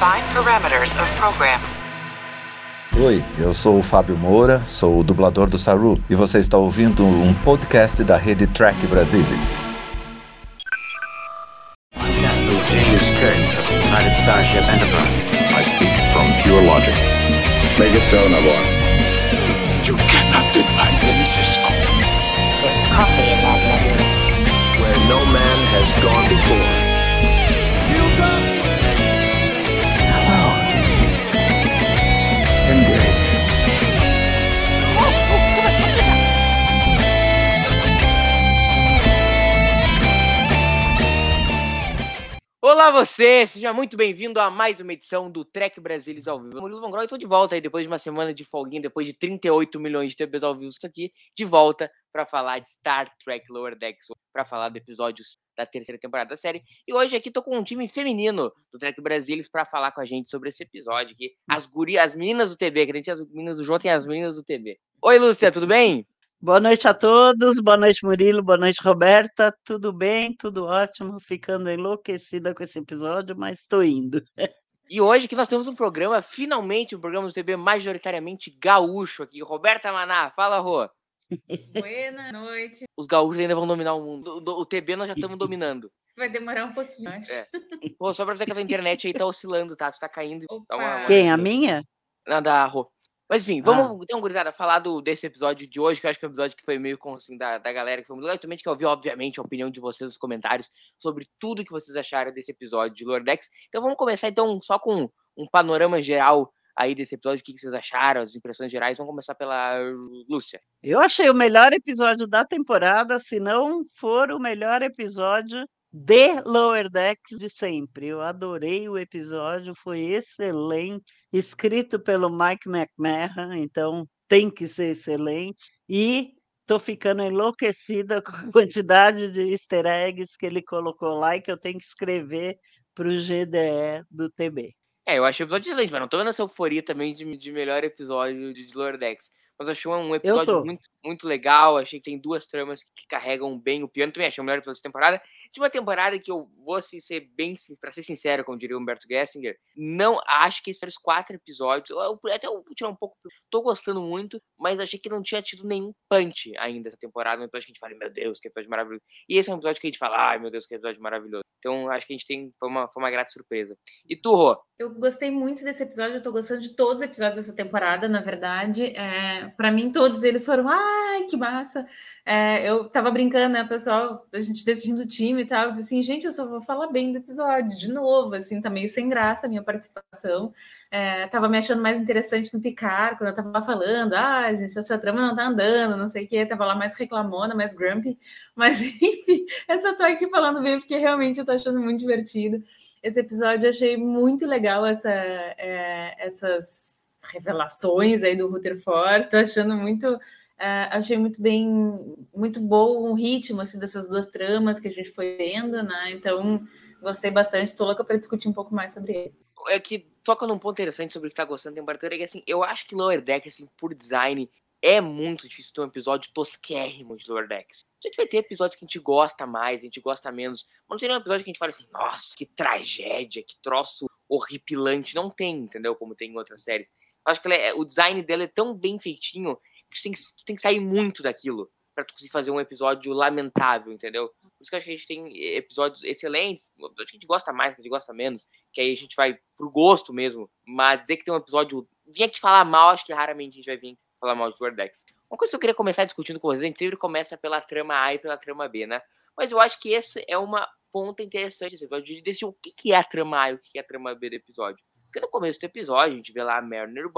Define parameters of program. Oi, eu sou o Fábio Moura, sou o dublador do Saru e você está ouvindo um podcast da rede Track Brasilis. Captain James Kirk of the United Starship Enterprise. I speak from pure logic. Make it so, Navarre. Olá você, seja muito bem-vindo a mais uma edição do Trek Brasilis ao vivo. Eu Murilo Von Groy, tô de volta aí depois de uma semana de folguinha, depois de 38 milhões de TVs ao vivo isso aqui, de volta para falar de Star Trek Lower Decks, para falar do episódio da terceira temporada da série. E hoje aqui tô com um time feminino do Trek Brasilis para falar com a gente sobre esse episódio aqui. As gurias, as meninas do TB, que a gente as meninas do João tem as meninas do TB. Oi, Lúcia, tudo bem? Boa noite a todos, boa noite Murilo, boa noite Roberta, tudo bem, tudo ótimo, ficando enlouquecida com esse episódio, mas estou indo. E hoje que nós temos um programa, finalmente um programa do TB majoritariamente gaúcho aqui. Roberta Maná, fala, Rô. Boa noite. Os gaúchos ainda vão dominar o mundo. O, o TB nós já estamos dominando. Vai demorar um pouquinho, acho. É. Pô, só pra dizer que a tua internet aí tá oscilando, tá? Tu tá caindo. Dá uma- uma- Quem, a minha? Não, da Rô. Mas enfim, vamos então, gurizada, falar do, desse episódio de hoje, que eu acho que é um episódio que foi meio com, assim, da, da galera que foi muito legal. Também que eu ouvi, obviamente, a opinião de vocês nos comentários sobre tudo que vocês acharam desse episódio de Lordex. Então vamos começar então só com um panorama geral aí desse episódio, o que que vocês acharam, as impressões gerais. Vamos começar pela Lúcia. Eu achei o melhor episódio da temporada, se não for o melhor episódio de Lower Decks de sempre. Eu adorei o episódio, foi excelente, escrito pelo Mike McMahon, então tem que ser excelente. E tô ficando enlouquecida com a quantidade de easter eggs que ele colocou lá e que eu tenho que escrever para o GDE do TB. É, eu achei o episódio excelente, mas não tô vendo essa euforia também de, de melhor episódio de, de Lordex. Mas achei um episódio muito, muito legal. Achei que tem duas tramas que carregam bem o piano. Também achei o melhor episódio da temporada. De uma temporada que eu vou assim, ser bem, pra ser sincero, como diria o Humberto Gessinger, não acho que esses quatro episódios, eu- até eu vou tirar um pouco, tô gostando muito, mas achei que não tinha tido nenhum punch ainda essa temporada. Um episódio que a gente fala, meu Deus, que episódio maravilhoso. E esse é um episódio que a gente fala, ai meu Deus, que episódio maravilhoso. Então acho que a gente tem, foi uma, foi uma grata surpresa. E tu, Rô? Eu gostei muito desse episódio, eu tô gostando de todos os episódios dessa temporada, na verdade. É, para mim, todos eles foram, ai, que massa. É, eu tava brincando, né, pessoal, a gente decidindo o time e tal, eu disse assim, gente, eu só vou falar bem do episódio, de novo, assim, tá meio sem graça a minha participação. É, tava me achando mais interessante no Picar, quando eu tava falando, ah, gente, essa trama não tá andando, não sei o quê, tava lá mais reclamona, mais grumpy, mas enfim, eu só tô aqui falando bem porque realmente eu tô achando muito divertido. Esse episódio eu achei muito legal essa, é, essas revelações aí do Rutherford. Tô achando muito, é, achei muito bem, muito bom o ritmo assim, dessas duas tramas que a gente foi vendo, né? Então gostei bastante. Tô louca para discutir um pouco mais sobre ele. é que toca num ponto interessante sobre o que tá gostando da temporada, é que assim, eu acho que Lower Deck, assim, por design, é muito difícil ter um episódio tosquérrimo de Lower Decks. A gente vai ter episódios que a gente gosta mais, a gente gosta menos, mas não tem nenhum episódio que a gente fala assim, nossa, que tragédia, que troço horripilante. Não tem, entendeu? Como tem em outras séries. Eu acho que é- o design dela é tão bem feitinho que tem que, tu tem que sair muito daquilo pra tu conseguir fazer um episódio lamentável, entendeu? Por isso que acho que a gente tem episódios excelentes, que a gente gosta mais, que a gente gosta menos, que aí a gente vai pro gosto mesmo. Mas dizer que tem um episódio. Vir aqui falar mal, acho que raramente a gente vai vir falar mal de Wordex. Uma coisa que eu queria começar discutindo com vocês, a gente sempre começa pela trama A e pela trama B, né? Mas eu acho que esse é uma ponta interessante esse episódio, de decidir o que é a trama A e o que é a trama B do episódio. Porque no começo do episódio, a gente vê lá a Mariner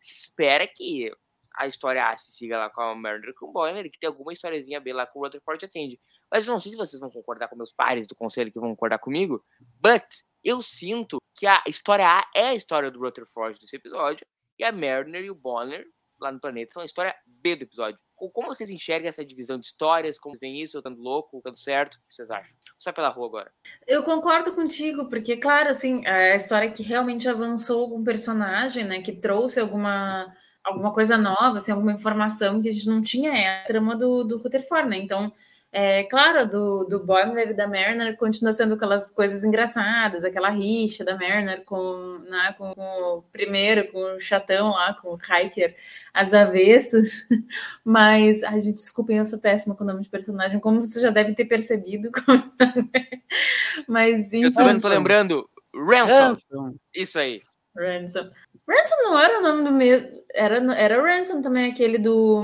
se espera que a história A se siga lá com a Mariner com o e que tem alguma historiazinha B lá com o Rutherford atende. Mas eu não sei se vocês vão concordar com meus pares do conselho que vão concordar comigo, but eu sinto que a história A é a história do Rutherford desse episódio, e a Mariner e o Bonner lá no planeta são a história B do episódio. Co- Como vocês enxergam essa divisão de histórias? Como veem isso? Eu dando louco, dando certo? O que vocês acham? Sair pela rua agora. Eu concordo contigo, porque, claro, assim, a história que realmente avançou algum personagem, né, que trouxe alguma, alguma coisa nova, assim, alguma informação que a gente não tinha, é a trama do, do Rutherford, né? Então, É claro, do, do Boimler e da Mariner continua sendo aquelas coisas engraçadas, aquela rixa da Mariner com, né, com, com o primeiro, com o chatão lá, com o Hiker, as avessas. Mas, ai, gente, desculpem, eu sou péssima com o nome de personagem, como você já deve ter percebido. Mas, enfim. Eu também não tô lembrando. Ransom. Ransom. Isso aí. Ransom. Ransom não era o nome do mesmo. Era, era o Ransom também, aquele do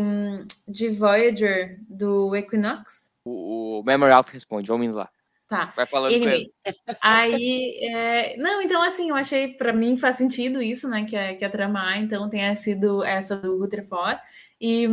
de Voyager, do Equinox. O, o Memory Alpha responde. Vamos indo lá. Tá. Vai falando com Anyway, ele. aí, é, não, então assim, eu achei, para mim faz sentido isso, né, que a, que a trama A, então tenha sido essa do Rutherford, e,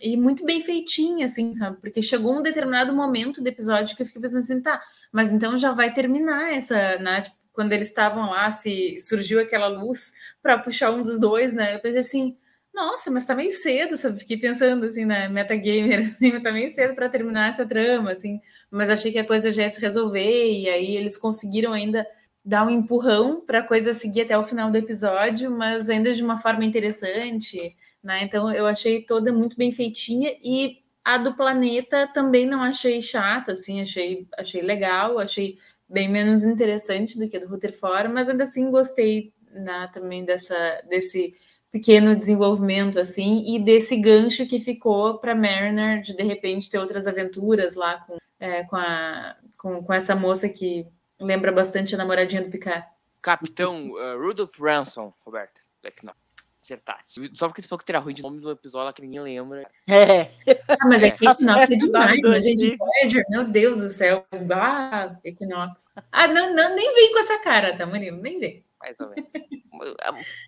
e muito bem feitinha, assim, sabe, porque chegou um determinado momento do episódio que eu fiquei pensando assim, tá, mas então já vai terminar essa, né, quando eles estavam lá, se surgiu aquela luz para puxar um dos dois, né, eu pensei assim, nossa, mas tá meio cedo, sabe? Fiquei pensando assim, né, metagamer, assim, tá meio cedo para terminar essa trama, assim, mas achei que a coisa já ia se resolver, e aí eles conseguiram ainda dar um empurrão para a coisa seguir até o final do episódio, mas ainda de uma forma interessante, né? Então eu achei toda muito bem feitinha e a do planeta também não achei chata, assim, achei, achei legal, achei bem menos interessante do que a do Rutherford, mas ainda assim gostei né, também dessa desse pequeno desenvolvimento assim e desse gancho que ficou para Mariner de de repente ter outras aventuras lá com, é, com, a, com, com essa moça que lembra bastante a namoradinha do Picard. Capitão uh, Rudolph Ransom, Roberto. É. Acertasse. Só porque tu falou que teria ruim de nome do episódio lá que ninguém lembra. É. Ah, mas é É. que Equinox é o demais, né, gente? Voyager, meu Deus do céu. Ah, Equinox. Ah, não, não, nem vem com essa cara, tá, Murilo? Nem vem. Mais ou menos.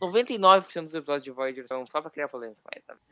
99% dos episódios de Voyager são só pra criar polêmica.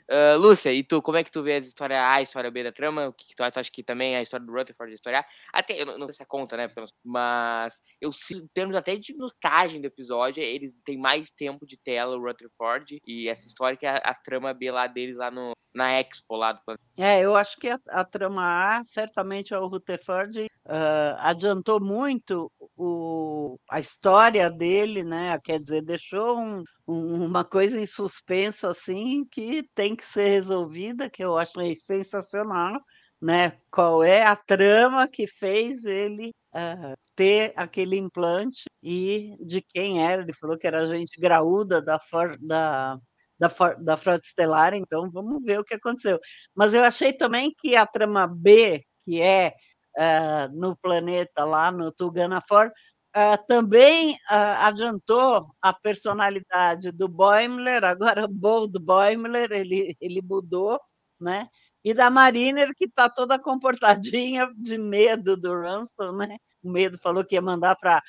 Ah, Lúcia, e tu, como é que tu vê a história A, a história B da trama? O que, que tu? Tu acha que também a história do Rutherford é a história A? Até, eu não, não sei se é conta, né? Mas eu sinto, em termos até de minutagem do episódio, eles têm mais tempo de tela, o Rutherford, e essa história que é a, a trama B lá deles lá no, na Expo lá do. É, eu acho que a, a trama A, certamente o Rutherford ah, adiantou muito o, a história dele, né? Quer dizer, deixou um- um- uma coisa em suspenso assim que tem que ser resolvida, que eu achei sensacional, né? Qual é a trama que fez ele ah, ter aquele implante e de quem era? Ele falou que era gente graúda da, da, da, da Frota Estelar, então vamos ver o que aconteceu. Mas eu achei também que a trama B, que é ah, no planeta lá no Tuganafor, ah, também ah, adiantou a personalidade do Boimler, agora Bold Boimler, ele, ele mudou, né? E da Mariner, que está toda comportadinha de medo do Ransom, né? O medo falou que ia mandar para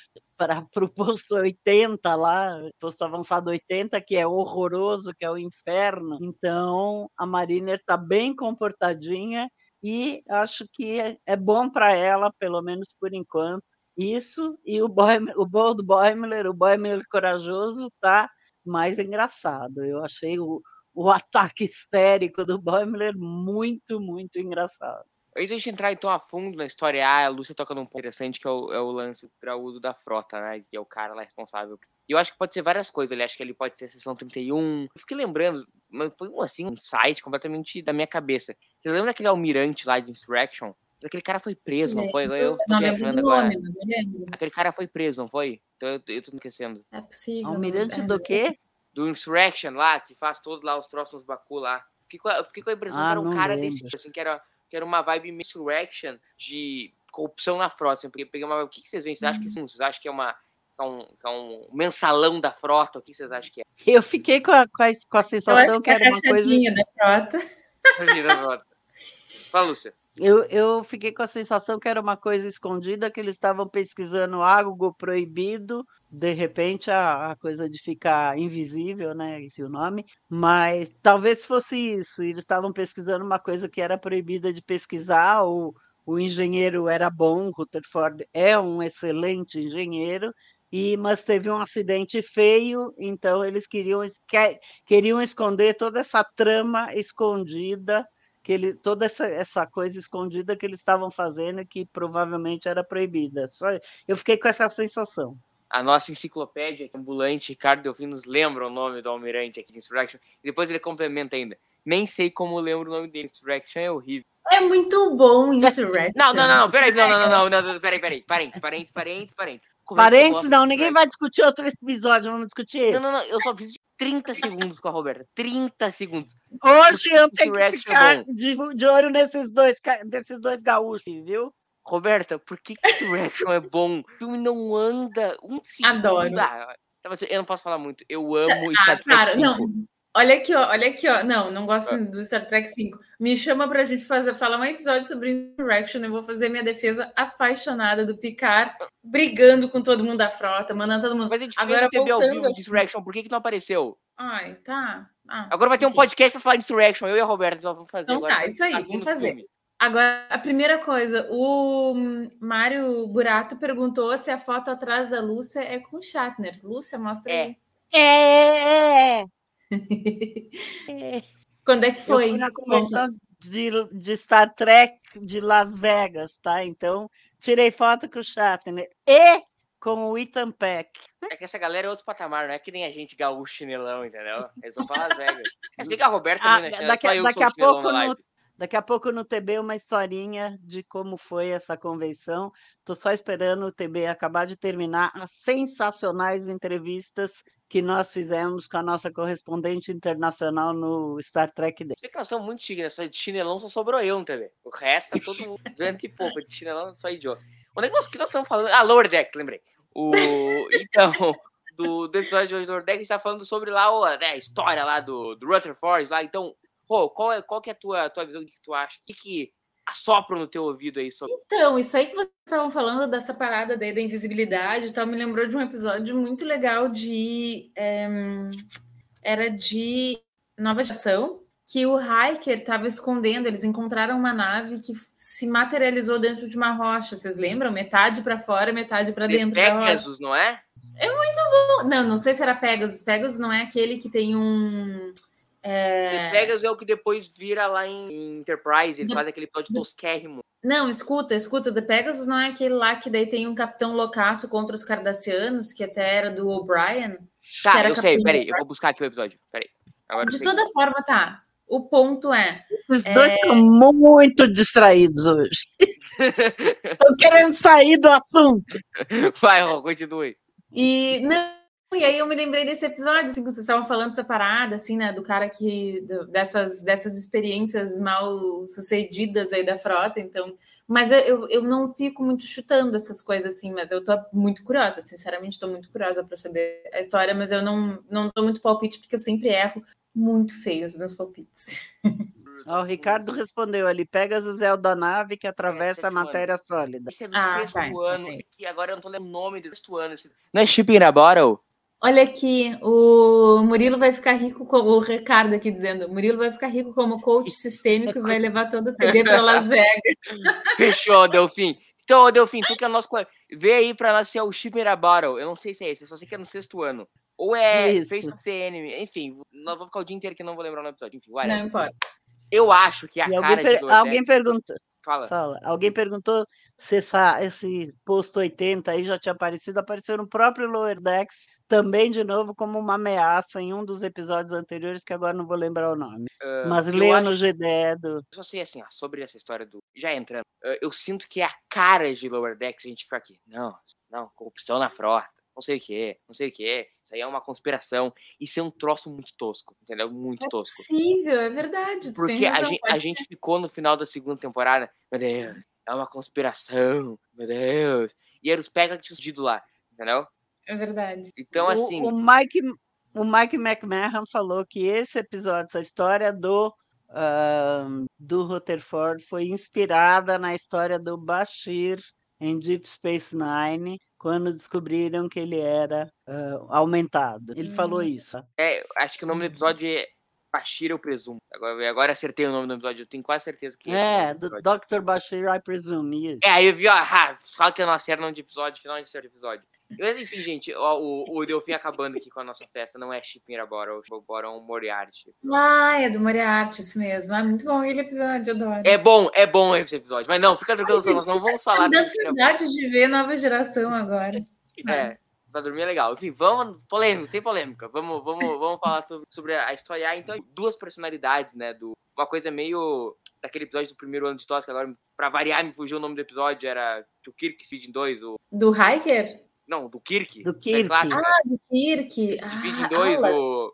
para o posto 80 lá, posto avançado 80, que é horroroso, que é o inferno. Então, a Mariner está bem comportadinha e acho que é, é bom para ela, pelo menos por enquanto. Isso e o, Boim, o Bold Boimler, o Boimler corajoso, está mais engraçado. Eu achei o, o ataque histérico do Boimler muito, muito engraçado. Antes de a gente entrar então a fundo na história A, a Lúcia toca num ponto interessante que é o, é o lance graúdo da frota, né? Que é o cara lá responsável. E eu acho que pode ser várias coisas. Ele acha que ele pode ser a seção 31. Eu fiquei lembrando, mas foi um, assim, um site completamente da minha cabeça. Você lembra daquele almirante lá de Insurrection? Aquele cara foi preso, não foi? Eu tô não lembro viajando do agora. nome. Aquele cara foi preso, não foi? Então eu, eu tô esquecendo. É possível. Almirante é, do quê? Do Insurrection lá, que faz todos lá os troços nos Baku lá. Fiquei com a, eu fiquei com a impressão Ah, que era um cara lembro. desse, tipo, assim, que era, que era uma vibe Insurrection de corrupção na frota. Assim, porque peguei uma, o que, que vocês veem? Vocês acham que sim? Vocês acham que é uma. que é um, que é um mensalão da frota? O que vocês acham que é? Eu fiquei com a, com a, com a Eu sensação acho que que é a era uma coisa da frota. Da frota. Fala, Lúcia. Eu, eu fiquei com a sensação que era uma coisa escondida, que eles estavam pesquisando algo proibido, de repente a, a coisa de ficar invisível, né? Esse é o nome, mas talvez fosse isso. Eles estavam pesquisando uma coisa que era proibida de pesquisar, ou o engenheiro era bom, Rutherford é um excelente engenheiro, e mas teve um acidente feio, então eles queriam, queriam esconder toda essa trama escondida que ele, toda essa, essa coisa escondida que eles estavam fazendo que provavelmente era proibida. Só eu fiquei com essa sensação. A nossa enciclopédia ambulante, Ricardo Delfim, nos lembra o nome do almirante aqui de Insurrection. E depois ele complementa ainda. Nem sei como lembro o nome dele. Insurrection é horrível. É muito bom Insurrection. Não, não, não, não, peraí, não, não, não, não, não, não, peraí, peraí. Parentes, parentes, parentes, parentes. Como é Parentes, não, ninguém vai discutir outro episódio, vamos discutir esse. Não, não, não, eu só preciso de 30 segundos com a Roberta. 30 segundos. Hoje eu tenho que é ficar de, de olho nesses dois, desses dois gaúchos, viu? Roberta, por que que Insurrection é bom? O filme não anda um segundo. Adoro. Ah, eu não posso falar muito. Eu amo Ah, Star Trek cara, 5. não. Olha aqui, ó, olha aqui, ó. Não, não gosto Ah. do Star Trek 5. Me chama pra gente fazer, falar um episódio sobre Insurrection. Eu vou fazer minha defesa apaixonada do Picard, brigando com todo mundo da frota, mandando todo mundo. Mas a gente Agora, fez ao voltando vivo de Insurrection, por que que não apareceu? Ai, tá. Ah, Agora vai ter um enfim. podcast pra falar de Insurrection, eu e a Roberta nós vamos fazer. Então agora, tá, isso aí, vamos fazer. filme. Agora, a primeira coisa, o Mário Burato perguntou se a foto atrás da Lúcia é com o Shatner. Lúcia, mostra É. aí. É, é, é. Quando é que Eu foi? fui na convenção de, de Star Trek de Las Vegas, tá? Então, tirei foto com o Shatner e com o Ethan Peck. É que essa galera é outro patamar, não é que nem a gente gaúcho chinelão, entendeu? Eles vão pra Las Vegas. É, bem que a Roberta Ah, também, né? daqui, eu daqui a pouco no. Daqui a pouco no TB uma historinha de como foi essa convenção. Tô só esperando o TB acabar de terminar as sensacionais entrevistas que nós fizemos com a nossa correspondente internacional no Star Trek Day. Bem que nós estamos muito né? Só de chinelão só sobrou eu no TV. O resto tá todo mundo vendo e pouco. De chinelão só idiota. Onde é que nós, que estamos falando? Ah, Lower Deck, lembrei. O, então, do, do episódio de Lower Deck, a gente tá falando sobre lá o, né, a história lá do, do Rutherford lá. Então, pô, qual, é, qual que é a tua, tua visão do que tu acha? O que, que assopra no teu ouvido aí sobre. Então, isso aí que vocês estavam falando dessa parada daí da invisibilidade e tal, me lembrou de um episódio muito legal de. em, era de Nova Geração, que o Hiker estava escondendo, eles encontraram uma nave que se materializou dentro de uma rocha, vocês lembram? Metade para fora, metade para dentro da rocha. Pegasus, não é? Não, não sei se era Pegasus. Pegasus não é aquele que tem um. É, The Pegasus é o que depois vira lá em Enterprise, eles The- fazem aquele episódio tosquérrimo. Não, escuta, escuta. The Pegasus não é aquele lá que daí tem um capitão loucaço contra os cardassianos, que até era do O'Brien. Tá, eu sei, peraí, eu vou buscar aqui o episódio. Peraí. Agora De toda forma, tá. O ponto é. Os dois estão muito distraídos hoje. Estão querendo sair do assunto. Vai, Rô, continue. E não. E aí eu me lembrei desse episódio, assim, que vocês estavam falando dessa parada, assim, né? Do cara que. do- dessas, dessas experiências mal sucedidas aí da frota, então. Mas eu, eu, não fico muito chutando essas coisas, assim, mas eu tô muito curiosa, sinceramente, tô muito curiosa para saber a história, mas eu não, não dou muito palpite, porque eu sempre erro muito feio os meus palpites. Ó, o Ricardo respondeu ali: Pegasus é o da nave que atravessa a sétimo ano. matéria sólida. Esse é do Ah, sexto tá, ano, ok. que agora eu não tô lembrando o nome do sexto ano. Não é Shipping in a Bottle? Olha aqui, o Murilo vai ficar rico, com, o Ricardo aqui dizendo, Murilo vai ficar rico como coach sistêmico e vai levar toda a TV para Las Vegas. Fechou, Delfim. Então, Delfim, tu que é o nosso vê aí pra nós se é o Shipping in a Bottle. Eu não sei se é esse, eu só sei que é no sexto ano. Ou é Isso. Face of the Enemy. Enfim, nós vamos ficar o dia inteiro que não vou lembrar o episódio. Enfim, Não whatever. importa. Eu acho que a E cara alguém, per- alguém perguntou, Fala. fala, alguém perguntou se essa, esse posto 80 aí já tinha aparecido. Apareceu no próprio Lower Decks, também de novo como uma ameaça em um dos episódios anteriores, que agora não vou lembrar o nome. Ah, Mas leia acho- no GDE do. Eu só sei assim, ó, sobre essa história do. Já entrando, eu sinto que é a cara de Lower Decks a gente fica aqui. Não, não, corrupção na frota, não sei o que, não sei o que. Isso aí é uma conspiração. Isso é um troço muito tosco, entendeu? Muito É tosco. possível, é verdade. Porque a gente, a gente ficou no final da segunda temporada, meu Deus, é uma conspiração, meu Deus. E era os Pega que tinham lá, entendeu? É verdade. Então, O- assim, O, Mike, o Mike McMahon falou que esse episódio, essa história do, ahn, do Rutherford foi inspirada na história do Bashir em Deep Space Nine, quando descobriram que ele era ah, aumentado. Ele falou Hum. isso. tá? é, acho que o nome do episódio é Bashir, eu presumo. Agora, agora acertei o nome do episódio, eu tenho quase certeza que o É, nome do. Dr. Bashir, I presume. Isso. É, aí eu vi, ó, ah, fala que eu não acerto nome de episódio, final de terceiro episódio. Mas enfim, gente, ó, o, o Delfim acabando aqui com a nossa festa, não é Shipping a Bottle, o Bottle é um Moriarty. Ah, é do Moriarty, isso mesmo. Ah, muito bom aquele episódio, adoro. É bom, é bom esse episódio, mas não, fica tranquilo, nós não vamos Tá falar me dando saudade de ver nova geração agora. É. Pra dormir é legal. Enfim, vamos. Polêmico, sem polêmica. Vamos, vamos, vamos falar sobre, sobre a história. Então, duas personalidades, né? Do, uma coisa meio. Daquele episódio do primeiro ano de que agora, pra variar, me fugiu o nome do episódio, era o Kirk Speed em dois, o. Do Hiker? Não, do Kirk. Do né, Kirk. Ah, do Kirk. Em Ah, dois, aulas. o.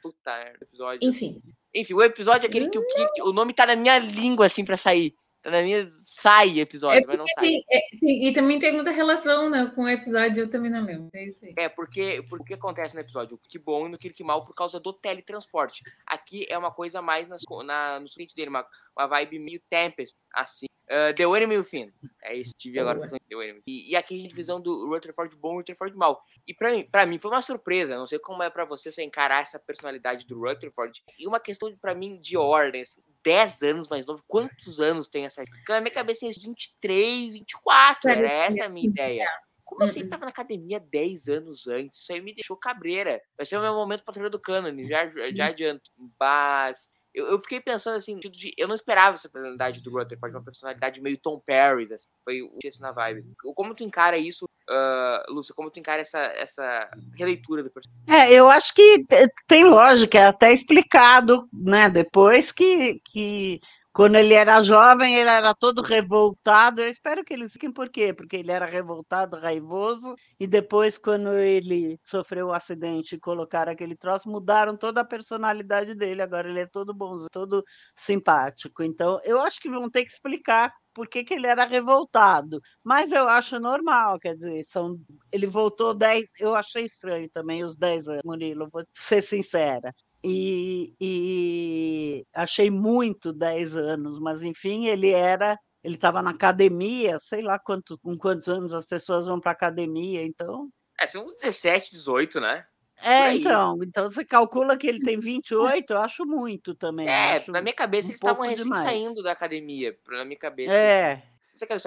Puta, merda, episódio. Enfim. Enfim, o episódio é aquele que o Kirk. O nome tá na minha língua, assim, pra sair. Tá na minha. Sai episódio, É mas não porque sai. tem- é, tem- e também tem muita relação né, com o episódio, eu também não lembro. É isso aí. É, porque o que acontece no episódio? O Kirk bom e no Kirk mal por causa do teletransporte. Aqui é uma coisa mais nas, na, no seguinte dele, uma, uma vibe meio Tempest, assim. Uh, The Enemy Within. É isso, tive agora em The Enemy. E, e aqui a gente visão do Rutherford bom e Rutherford mal. E pra mim, pra mim foi uma surpresa, não sei como é pra você você encarar essa personalidade do Rutherford. E uma questão pra mim de ordem, assim, 10 anos mais novo, quantos anos tem essa? Porque na minha cabeça é 23, 24, era essa a minha ideia. Como assim ele tava na academia 10 anos antes? Isso aí me deixou cabreira. Vai ser o meu momento patrulha do Canon, já, já adianto. Mas eu, eu fiquei pensando assim, de, eu não esperava essa personalidade do Rutherford, uma personalidade meio Tom Perry, assim, foi o esse na vibe. Como tu encara isso, uh, Lúcia, como tu encara essa, essa releitura do personagem? É, eu acho que te- tem lógica, é até explicado, né? Depois que, que quando ele era jovem, ele era todo revoltado. Eu espero que eles fiquem por quê? Porque ele era revoltado, raivoso, e depois, quando ele sofreu o acidente e colocaram aquele troço, mudaram toda a personalidade dele. Agora ele é todo bonzinho, todo simpático. Então, eu acho que vão ter que explicar por que, que ele era revoltado. Mas eu acho normal, quer dizer, são ele voltou 10. Eu achei estranho também os 10 anos, Murilo, vou ser sincera. E, e achei muito 10 anos, mas enfim, ele era. Ele estava na academia, sei lá quanto, com quantos anos as pessoas vão para academia, então. É, foi uns 17, 18, né? É, então, então você calcula que ele tem 28, eu acho muito também. É, na minha cabeça um eles estavam recém demais. saindo da academia. Na minha cabeça. É,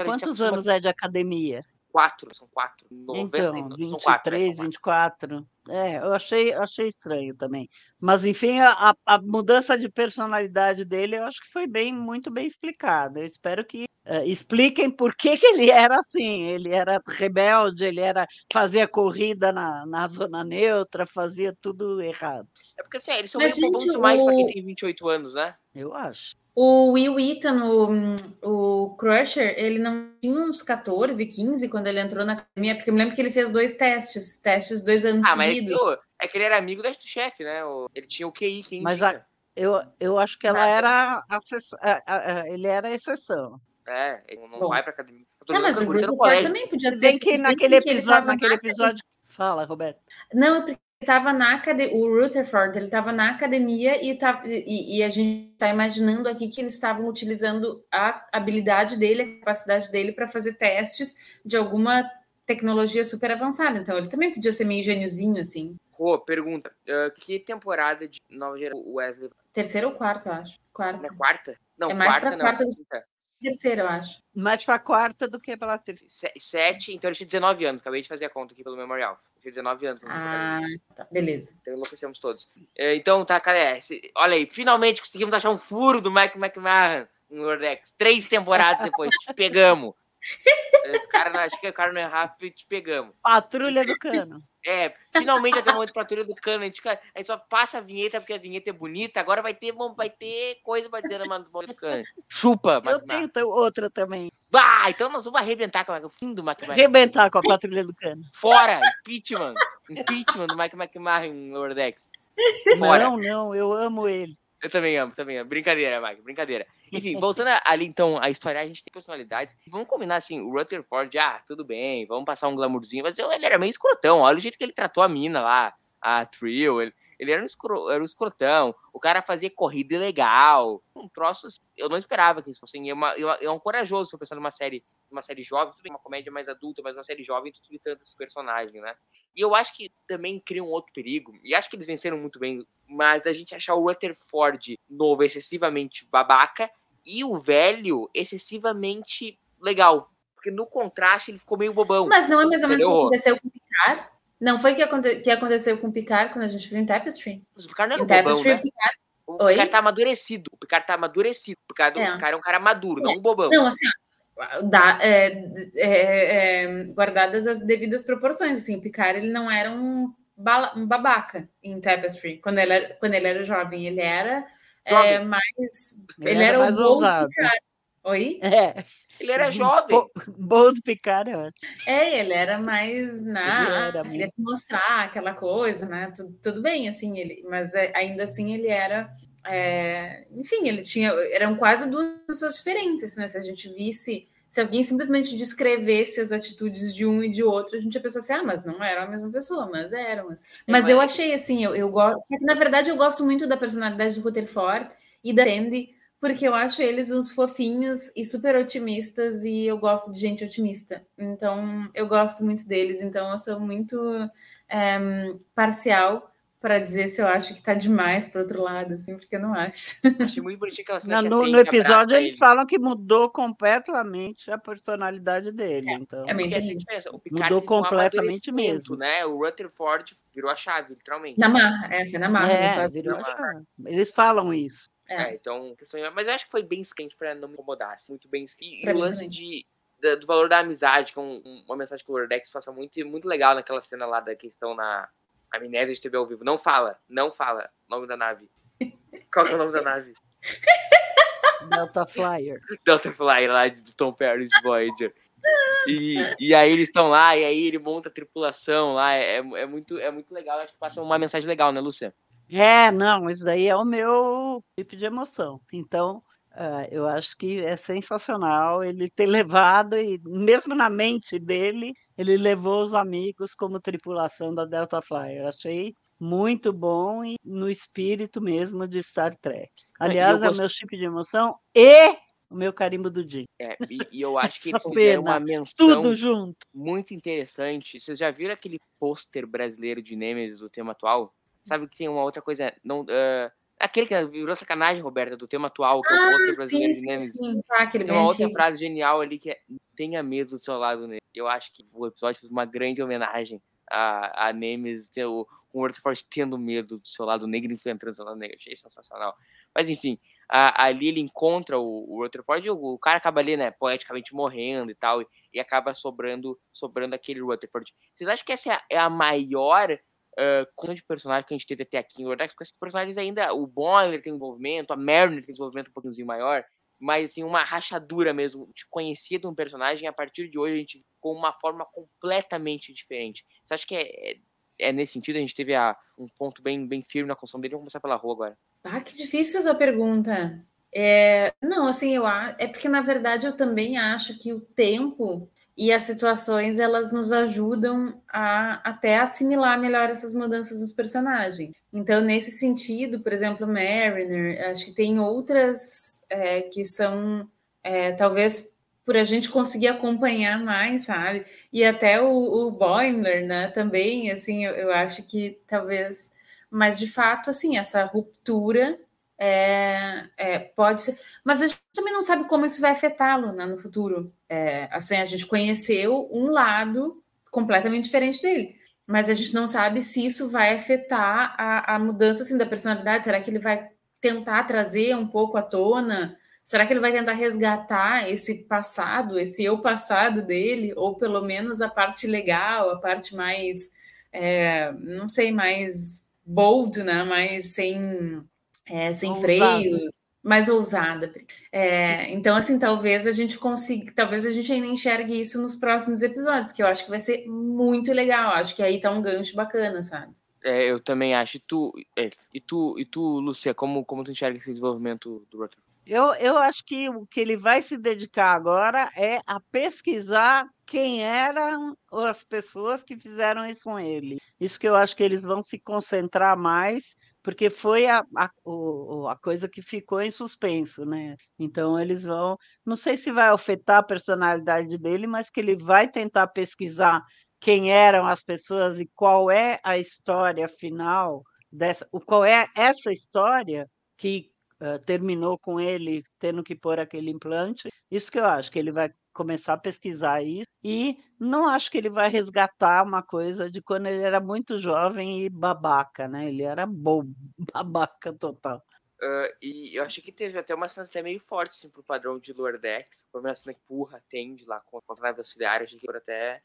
quantos anos é de academia? Quatro, são quatro. 90, Então, são quatro, né, 23, são quatro. 24. É, eu achei, achei estranho também. Mas, enfim, a, a mudança de personalidade dele, eu acho que foi bem, muito bem explicada. Eu espero que eh, expliquem por que, que ele era assim. Ele era rebelde, ele era fazia corrida na, na zona neutra, fazia tudo errado. É porque assim, eles são Mas, meio gente, muito mais pra quem tem 28 anos, né? Eu acho. O Will Wheaton, o, o Crusher, ele não tinha uns 14, 15 quando ele entrou na academia, porque eu me lembro que ele fez dois testes, testes dois anos Ah, mas ele, seguidos. pô, é que ele era amigo da- do chefe, né? Ele tinha o QI, quem Mas indica. Eu, eu acho que ela Nada. era acess- a- a- a- ele era a exceção. É, ele não Bom. vai pra academia. Não, lembrando mas o que eu no Rutherford colégio. também podia Se ser. bem que naquele ele episódio, naquele na academia. episódio. Fala, Roberto. Não, é porque ele estava na academia, o Rutherford, ele estava na academia e, tá, e, e a gente está imaginando aqui que eles estavam utilizando a habilidade dele, a capacidade dele para fazer testes de alguma tecnologia super avançada. Então ele também podia ser meio gêniozinho, assim. Rô, pergunta. ah, que temporada de Nova Geração Wesley? Terceiro ou quarto, eu acho. Quarto. Na quarta? Não, É mais quarta pra não. quarta do- quinta. Terceiro, eu acho. Mais para a quarta do que pela terceira. Se- Sete, então ele tinha 19 anos. Acabei de fazer a conta aqui pelo memorial. Eu fiz 19 anos. na Ah, tá. Beleza. Então enlouquecemos todos. É, Então, tá, cara, é, se- olha aí, finalmente conseguimos achar um furo do Mike McMahon no Nordex. Três temporadas depois, pegamos. O cara, não- acho que o cara não é rápido, te pegamos. Patrulha do Cano. É, finalmente ter um momento pra turma do cano. A gente, a gente só passa a vinheta porque a vinheta é bonita. Agora vai ter, bom, vai ter coisa pra dizer na do do cano. Chupa, Eu tenho t- outra também. Bah, então nós vamos arrebentar com o fim do McMahon. Arrebentar com a Patrulha do Cano. Fora, impeachment. Impeachment do Mike McMahon no Nordex. Fora. Não, não, eu amo ele. Eu também amo, também amo. Brincadeira, Mike, brincadeira. Enfim, voltando ali então à história, a gente tem personalidades. Vamos combinar assim, o Rutherford, ah, tudo bem, vamos passar um glamourzinho, mas ele era meio escrotão, olha o jeito que ele tratou a mina lá, a Trio, ele, ele era, um escro, era um escrotão, o cara fazia corrida ilegal, um troço assim, eu não esperava que eles fossem, é, é, é um corajoso, se eu pensar numa série, numa série jovem, tudo bem, uma comédia mais adulta, mas uma série jovem, tu tanto esse personagem, né? E eu acho que também cria um outro perigo, e acho que eles venceram muito bem, mas a gente achar o Rutherford novo excessivamente babaca e o velho excessivamente legal. Porque no contraste ele ficou meio bobão. Mas não é mais ou menos o que aconteceu com o Picard? Não foi o que, aconte que aconteceu com o Picard quando a gente viu em Tapestry? Mas o Picard não era Em bobão, Tapestry, né? o Picard... O Oi? Picard tá amadurecido. O Picard tá amadurecido. O Picard, É. o Picard é um cara maduro, não um bobão. Não, assim, ó, da, é, é, é, guardadas as devidas proporções. Assim, o Picard ele não era um, bala, um babaca em Tapestry quando ele era, quando ele era jovem. Ele era é, mais. Ele, Ele era, era mais o ousado. Picard. Oi? É, Ele era jovem. Bo- Bold Picard é ótimo. É, ele era mais na. Ele era queria mesmo. se mostrar aquela coisa, né? Tudo, tudo bem, assim, ele, mas é, ainda assim ele era. É, enfim, ele tinha. Eram quase duas pessoas diferentes, né? Se a gente visse. Se alguém simplesmente descrevesse as atitudes de um e de outro, a gente ia pensar assim, ah, mas não eram a mesma pessoa, mas eram. assim. Mas eu achei assim, eu, eu gosto. Só que na verdade eu gosto muito da personalidade do Rutherford e da Andy, porque eu acho eles uns fofinhos e super otimistas e eu gosto de gente otimista. Então eu gosto muito deles. Então eu sou muito em, parcial para dizer se eu acho que tá demais para outro lado, assim, porque eu não acho. Achei muito bonitinho aquela cena Na- que a No, no episódio eles ele. falam que mudou completamente a personalidade dele. Então, é meio essa é a isso. diferença. O Picard Mudou um completamente amadurecimento, mesmo. Né? O Rutherford virou a chave, literalmente. Na marra, é, foi na marra. é, então, virou a chave. Eles falam isso. é. É, então, questão... mas eu acho que foi bem quente pra não me incomodar, assim, muito bem. E, e Pra o lance de, da- do valor da amizade, que é um- um- uma mensagem que o Lordex passa muito, muito legal naquela cena lá da questão na amnésia de TV ao vivo. Não fala, não fala nome da nave. Qual é o nome da nave? Delta Flyer. Delta Fly lá do Tom Paris de Voyager. E, e aí eles estão lá, e aí ele monta a tripulação lá. É, é muito, é muito legal. Acho que passa uma mensagem legal, né, Lúcia? É, não, isso daí é o meu tipo de emoção. Então, ah, eu acho que é sensacional ele ter levado, e mesmo na mente dele, ele levou os amigos como tripulação da Delta Flyer. Achei muito bom e no espírito mesmo de Star Trek. Aliás, é o gost- meu chip de emoção e o meu carimbo do Jim. É, e, e eu acho que eles fizeram cena, uma menção Tudo junto. muito interessante. Vocês já viram aquele pôster brasileiro de Nemesis do tema atual? Sabe que tem uma outra coisa. Não, ah, aquele que virou sacanagem, Roberta, do tema atual, que é o brasileiro Ah, de sim, Nemesis. sim. Tá, aquele Tem uma outra antigo. frase genial ali que é tenha medo do seu lado negro. Eu acho que o episódio fez uma grande homenagem a, a Nemesis, o, com o Rutherford tendo medo do seu lado negro, enfrentando o seu lado negro. Achei sensacional. Mas enfim, a- ali ele encontra o, o Rutherford e o, o cara acaba ali, né, poeticamente morrendo e tal, e, e acaba sobrando, sobrando aquele Rutherford. Vocês acham que essa é a, é a maior uh, conta de personagem que a gente teve até aqui em Lord Porque esses personagens ainda, o Boiler tem desenvolvimento, a Mariner tem desenvolvimento um pouquinho maior, mas assim, uma rachadura mesmo. A gente conhecia de um personagem a partir de hoje a gente com uma forma completamente diferente. Você acha que é, é, é nesse sentido? A gente teve a, um ponto bem, bem firme na construção dele. Vamos começar pela rua agora. Ah, que difícil a sua pergunta. É, não, assim, eu é porque na verdade eu também acho que o tempo e as situações elas nos ajudam a até assimilar melhor essas mudanças dos personagens. Então, nesse sentido, por exemplo, Mariner, acho que tem outras é, que são é, talvez por a gente conseguir acompanhar mais, sabe? E até o, o Boimler, né? Também, assim, eu, eu acho que talvez, mas de fato, assim, essa ruptura é, é, pode ser, mas a gente também não sabe como isso vai afetá-lo né, no futuro. É, assim, a gente conheceu um lado completamente diferente dele, mas a gente não sabe se isso vai afetar a, a mudança assim, da personalidade. Será que ele vai tentar trazer um pouco à tona? Será que ele vai tentar resgatar esse passado, esse eu passado dele, ou pelo menos a parte legal, a parte mais, é, não sei, mais bold, né? Mais sem é, sem Ousada. freios, mais ousada. É, então, assim, talvez a gente consiga, talvez a gente ainda enxergue isso nos próximos episódios, que eu acho que vai ser muito legal. Acho que aí tá um gancho bacana, sabe? É, eu também acho. E tu, é, e tu, e tu Lúcia, como, como tu enxerga esse desenvolvimento do Rutherford? Eu, eu acho que o que ele vai se dedicar agora é a pesquisar quem eram as pessoas que fizeram isso com ele. Isso que eu acho que eles vão se concentrar mais, porque foi a, a, o- a coisa que ficou em suspenso, né? Então eles vão. Não sei se vai afetar a personalidade dele, mas que ele vai tentar pesquisar quem eram as pessoas e qual é a história final dessa, qual é essa história que eh, terminou com ele tendo que pôr aquele implante. Isso que eu acho, que ele vai começar a pesquisar isso. E não acho que ele vai resgatar uma coisa de quando ele era muito jovem e babaca, né? Ele era bobo, babaca total. Uh, e eu achei que teve até uma cena até meio forte, assim, pro padrão de Lower Decks. Foi uma cena que Purra atende lá contra a nave auxiliar. Achei que foi até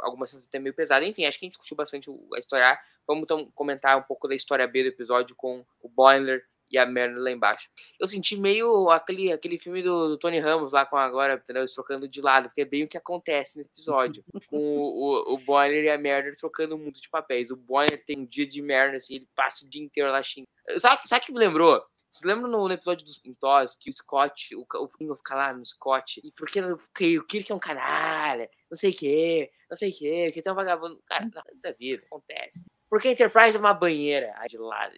algumas cenas até meio pesadas. Enfim, acho que a gente discutiu bastante a história. Vamos então comentar um pouco da história B do episódio com o Boiler e a Merna lá embaixo. Eu senti meio aquele, aquele filme do, do Tony Ramos lá com agora, entendeu? Eles trocando de lado, porque é bem o que acontece nesse episódio. com o, o, o Bonner e a Merna trocando muito de papéis. O Bonner tem um dia de Merna, assim, ele passa o dia inteiro lá xingando. Sabe, sabe o que me lembrou? Vocês lembram no, no, episódio dos Pintós que o Scott, o, o Fingo fica lá no Scott, e porque o Kirk é um canalha, não sei o que, não sei o que, que tem um vagabundo. Cara, nada da vida, acontece. Porque a Enterprise é uma banheira aí de lado,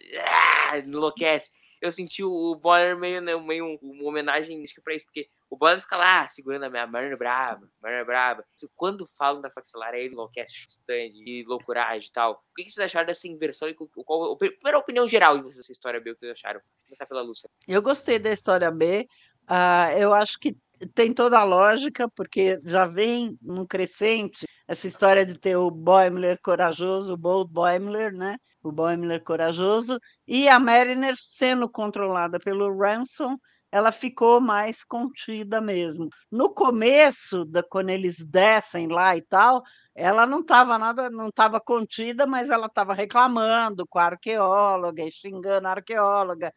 ah, enlouquece eu senti o Bonner meio, né, meio uma homenagem pra isso, porque o Bonner fica lá segurando a minha Marna brava, Marna brava. Quando falam da Faxilar, ele enlouquece stand e loucuragem e tal. O que, vocês acharam dessa inversão? E qual, primeira opinião geral dessa história B, o que vocês acharam? Vou começar pela Lúcia. Eu gostei da história B. Uh, eu acho que tem toda a lógica, porque já vem num crescente essa história de ter o Boimler corajoso, o Bold Boimler, né? O Boimler corajoso, e a Mariner sendo controlada pelo Ransom, ela ficou mais contida mesmo. No começo, da, quando eles descem lá e tal, ela não estava nada, não estava contida, mas ela estava reclamando com a arqueóloga, xingando a arqueóloga,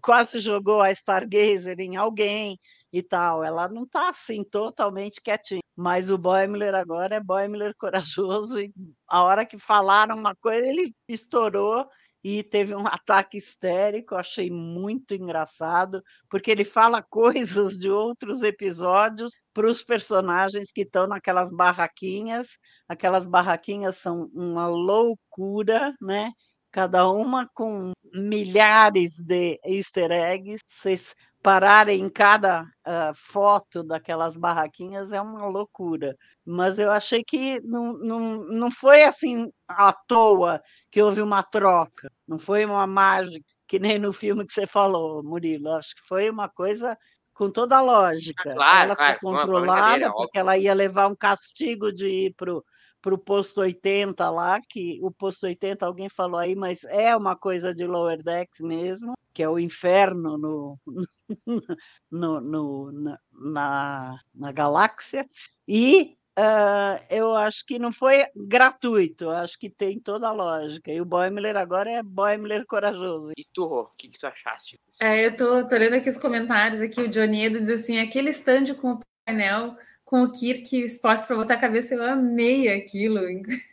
quase jogou a Stargazer em alguém e tal. Ela não está assim totalmente quietinha. Mas o Boimler agora é Boimler corajoso e a hora que falaram uma coisa, ele estourou e teve um ataque histérico, achei muito engraçado, porque ele fala coisas de outros episódios para os personagens que estão naquelas barraquinhas. Aquelas barraquinhas são uma loucura, né? Cada uma com milhares de easter eggs. Vocês pararem em cada uh, foto daquelas barraquinhas é uma loucura. Mas eu achei que não, não, não foi assim à toa que houve uma troca, não foi uma mágica, que nem no filme que você falou, Murilo. Acho que foi uma coisa com toda a lógica. Ah, claro, ela claro, controlada, porque ela ia levar um castigo de ir para o posto 80 lá, que o posto 80, alguém falou aí, mas é uma coisa de Lower Decks mesmo que é o inferno no, no, no na, na, na, galáxia, e uh, eu acho que não foi gratuito, acho que tem toda a lógica. E o Boimler agora é Boimler corajoso. E tu, o que, que tu achaste? É, eu tô, tô lendo aqui os comentários, aqui o Johnny Edo diz assim, aquele stand com o painel com o Kirk e o Spock para botar a cabeça, eu amei aquilo.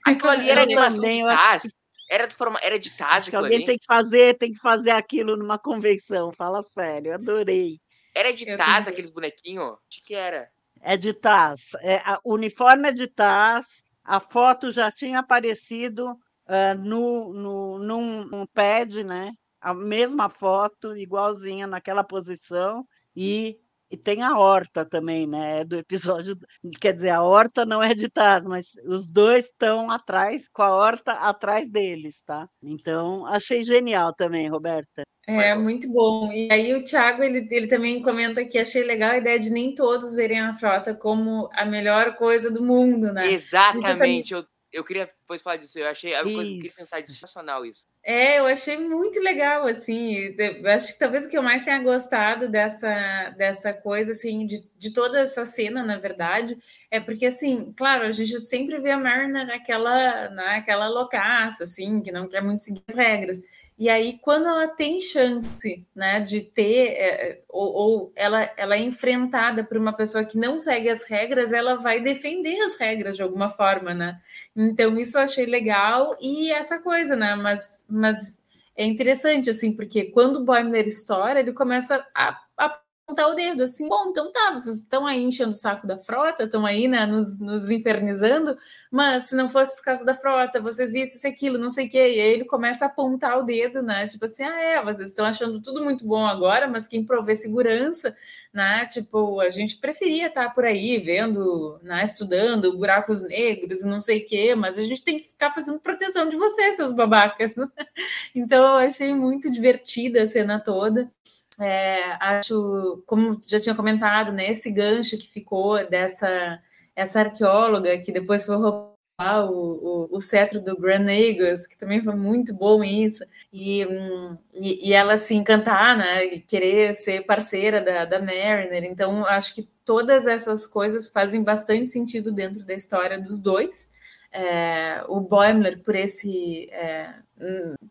Aquilo ali era animação também, eu acho que era de forma, era de Taz. alguém ali? tem que fazer, tem que fazer aquilo numa convenção. Fala sério, adorei. Era de Taz aqueles bonequinhos? De que era? É de Taz. É, a, o uniforme é de Taz. A foto já tinha aparecido uh, no, no, num, num pad, né? A mesma foto, igualzinha naquela posição. E e tem a horta também, né? Do episódio. Quer dizer, a horta não é de Taz, mas os dois estão atrás, com a horta atrás deles, tá? Então, achei genial também, Roberta. É, muito bom. E aí o Thiago, ele, ele também comenta que achei legal a ideia de nem todos verem a frota como a melhor coisa do mundo, né? Exatamente. Eu, eu queria depois falar disso. Eu achei, eu queria pensar disso, sensacional isso. É, eu achei muito legal, assim. Acho que talvez o que eu mais tenha gostado dessa, dessa coisa, assim, de, de toda essa cena, na verdade, é porque, assim, claro, a gente sempre vê a Mariner naquela, naquela loucaça, assim, que não quer muito seguir as regras. E aí, quando ela tem chance, né, de ter, é, ou, ou, ela, ela é enfrentada por uma pessoa que não segue as regras, ela vai defender as regras de alguma forma, né? Então, isso eu achei legal. E essa coisa, né? Mas, mas é interessante, assim, porque quando o Boimler estoura, ele começa a, a apontar o dedo, assim, bom, então tá, vocês estão aí enchendo o saco da frota, estão aí, né, nos, nos infernizando, mas se não fosse por causa da frota, vocês isso, isso, aquilo, não sei o quê, e aí ele começa a apontar o dedo, né, tipo assim, ah, é, vocês estão achando tudo muito bom agora, mas quem provê segurança, né, tipo, a gente preferia estar tá por aí vendo, né, estudando buracos negros, não sei o quê, mas a gente tem que ficar fazendo proteção de vocês, seus babacas, então eu achei muito divertida a cena toda, é, acho, como já tinha comentado, né, esse gancho que ficou dessa essa arqueóloga que depois foi roubada o, o, o, cetro do Gran Nagus, que também foi muito bom isso, e, hum, e, e, ela se encantar, né, querer ser parceira da, da Mariner, então acho que todas essas coisas fazem bastante sentido dentro da história dos dois, é, o Boimler por esse é,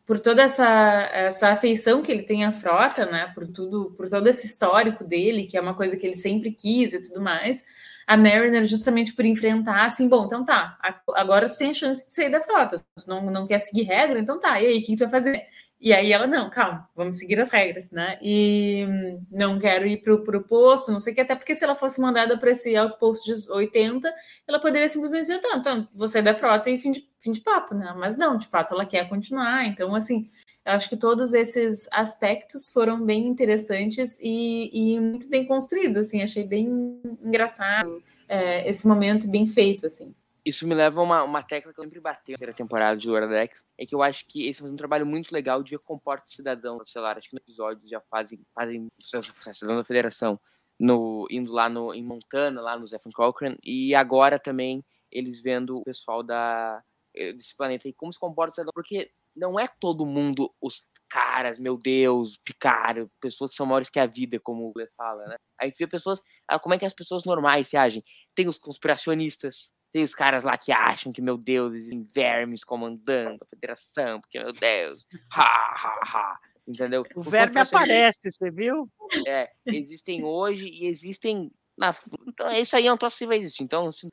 por toda essa, essa afeição que ele tem à frota, né, por tudo, por todo esse histórico dele, que é uma coisa que ele sempre quis e tudo mais, a Mariner justamente por enfrentar assim, bom, então tá, agora tu tem a chance de sair da frota, tu não, não quer seguir regra, então tá, e aí, o que tu vai fazer? E aí ela, não, calma, vamos seguir as regras, né? E não quero ir pro, pro posto, não sei o que, até porque se ela fosse mandada para esse outpost de 80, ela poderia simplesmente dizer, então, então você é da frota e fim de, fim de papo, né? Mas não, de fato, ela quer continuar. Então, assim, eu acho que todos esses aspectos foram bem interessantes e, e muito bem construídos, assim, achei bem engraçado é, esse momento bem feito, assim. Isso me leva a uma, uma tecla que eu sempre batei na terceira temporada de Wordex, é que eu acho que esse é um trabalho muito legal de comporta o cidadão, sei lá, acho que no episódio já fazem, fazem cidadão da federação, no, indo lá no, em Montana, lá no Zephyr Cochrane, e agora também eles vendo o pessoal da, eh, desse planeta e como se comporta o cidadão, porque não é todo mundo os caras, meu Deus, Picard, pessoas que são maiores que a vida, como o Gle fala, né? A gente vê pessoas, ah, como é que as pessoas normais se agem? Tem os conspiracionistas, tem os caras lá que acham que, meu Deus, existem vermes comandando a federação, porque, meu Deus, ha, ha, ha. Entendeu? O verme aparece, você viu? É, existem hoje e existem na, então, isso aí é um troço que vai existir. Então, assim,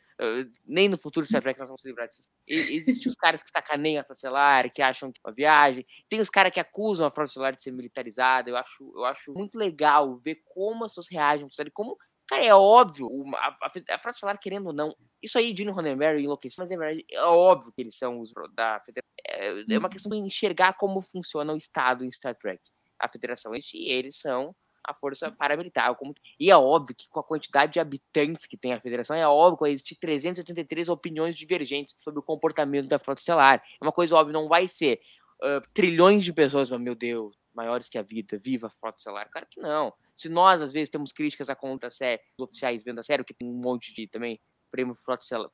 nem no futuro Star Trek nós vamos se livrar disso. Existem os caras que sacaneiam a frota estelar, que acham que é uma viagem. Tem os caras que acusam a frota estelar de ser militarizada. Eu acho, eu acho muito legal ver como as pessoas reagem. Como, cara, é óbvio. A, a, a frota estelar, querendo ou não, isso aí, Gene Roddenberry enlouqueceu, mas é verdade, é óbvio que eles são os da federação. É, é uma questão de enxergar como funciona o Estado em Star Trek. A federação e eles são a força paramilitar. Como... E é óbvio que com a quantidade de habitantes que tem a federação, é óbvio que existem 383 opiniões divergentes sobre o comportamento da frota estelar. É uma coisa óbvia, não vai ser uh, trilhões de pessoas, meu Deus, maiores que a vida, viva a frota estelar. Claro que não. Se nós, às vezes, temos críticas a conta série, os oficiais vendo a sério, que tem um monte de também prêmio,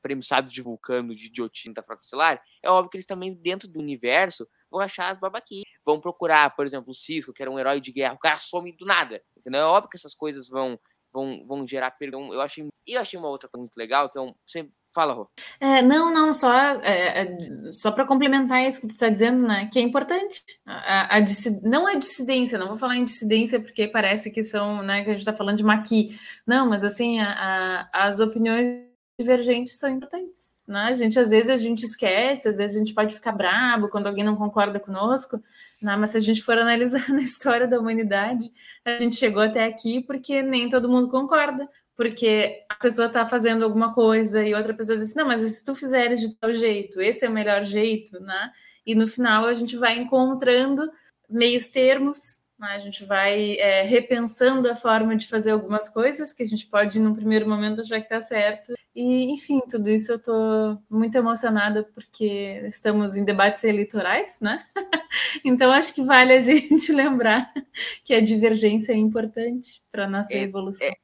prêmio Sábios de Vulcano de idiotina da frota estelar, é óbvio que eles também, dentro do universo, vão achar as babaquias. Vão procurar, por exemplo, o Cisco, que era um herói de guerra, o cara some do nada. Entendeu? É óbvio que essas coisas vão, vão, vão gerar perdão. Eu achei, eu achei uma outra coisa muito legal, que é um. Você Fala, Rô. É, não, não, só, é, é só para complementar isso que tu está dizendo, né? Que é importante. A, a, a não é dissidência, não vou falar em dissidência porque parece que são, né? Que a gente está falando de maqui. Não, mas assim, a, as opiniões divergentes são importantes, né? A gente às vezes a gente esquece, às vezes a gente pode ficar brabo quando alguém não concorda conosco, né? mas se a gente for analisar na história da humanidade, a gente chegou até aqui porque nem todo mundo concorda, porque a pessoa está fazendo alguma coisa e outra pessoa diz assim, não, mas se tu fizeres de tal jeito, esse é o melhor jeito, né? E no final a gente vai encontrando meios termos né? A gente vai é, repensando a forma de fazer algumas coisas que a gente pode, num primeiro momento, achar que está certo. E, enfim, tudo isso eu estou muito emocionada porque estamos em debates eleitorais, né? então, acho que vale a gente lembrar que a divergência é importante para a nossa é, evolução. É,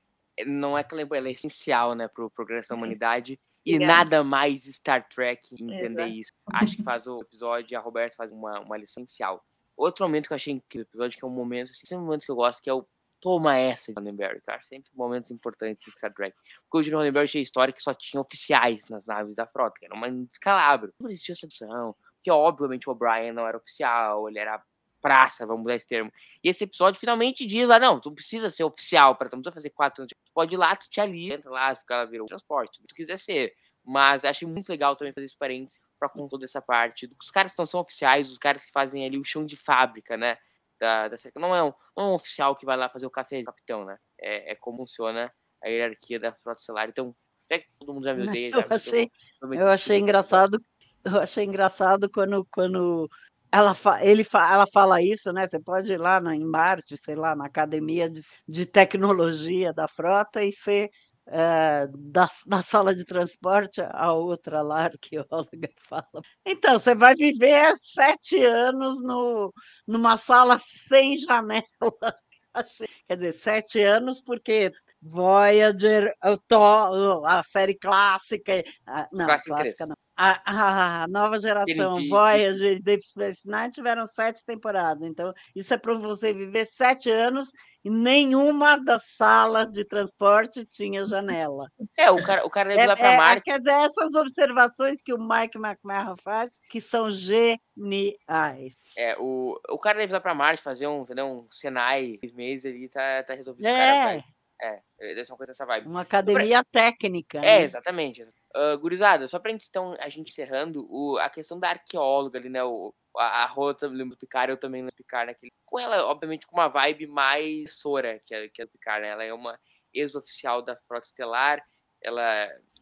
não é que ela é essencial né, para o progresso da humanidade. E nada mais Star Trek entender Exato. isso. Acho que faz o episódio, a Roberta faz uma, uma lição essencial. Outro momento que eu achei incrível episódio, que é um momento, assim, sempre momentos que eu gosto, que é o toma essa de Roddenberry, cara. Sempre momentos importantes em Star Trek. Porque o Gene Roddenberry tinha história que só tinha oficiais nas naves da frota, que era uma descalabro. Não existia essa opção. Porque, obviamente, o O'Brien não era oficial, ele era praça, vamos mudar esse termo. E esse episódio finalmente diz lá, não, tu não precisa ser oficial para tu não precisa fazer quatro anos. Tu pode ir lá, tu te alia, entra lá, fica, vira o transporte, se tu quiser ser. Mas achei muito legal também fazer esse parênteses para com toda essa parte. Os caras que não são oficiais, os caras que fazem ali o chão de fábrica, né? Da, da não, é um, não é um oficial que vai lá fazer o café do capitão, né? É, é como funciona a hierarquia da frota estelar. Então, é que todo mundo já me odeia. Eu achei, eu achei engraçado. Eu achei engraçado quando, quando ela, fa, ele fa, ela fala isso, né? Você pode ir lá na, em Marte, sei lá, na academia de, de tecnologia da frota e ser é, da, da, sala de transporte a outra lá, arqueóloga, fala. Então, você vai viver sete anos no, numa sala sem janela. Quer dizer, sete anos, porque Voyager, to, a série clássica. Não, clássica, clássica não. A, a nova geração. Voyager e Deep Space Nine tiveram sete temporadas. Então, isso é para você viver sete anos e nenhuma das salas de transporte tinha janela. É, o cara, o cara deve É, ir lá pra é, Marte. quer dizer, essas observações que o Mike McMahon faz, que são geniais. É, o, o cara deve ir lá pra Marte fazer um, entendeu? Um Senai, seis meses ali, tá, tá resolvido. O cara É, sai. É, deve ser uma coisa dessa vibe. uma academia técnica. É, né? exatamente. Uh, gurizada, só pra gente, então, a gente encerrando, o, a questão da arqueóloga ali, né? O, a, a Rota, lembro do Picard, eu também lembro do Picard naquele. Com ela, obviamente, com uma vibe mais Sora que a, que a do Picard, né? Ela é uma ex-oficial da Frota Estelar, ela,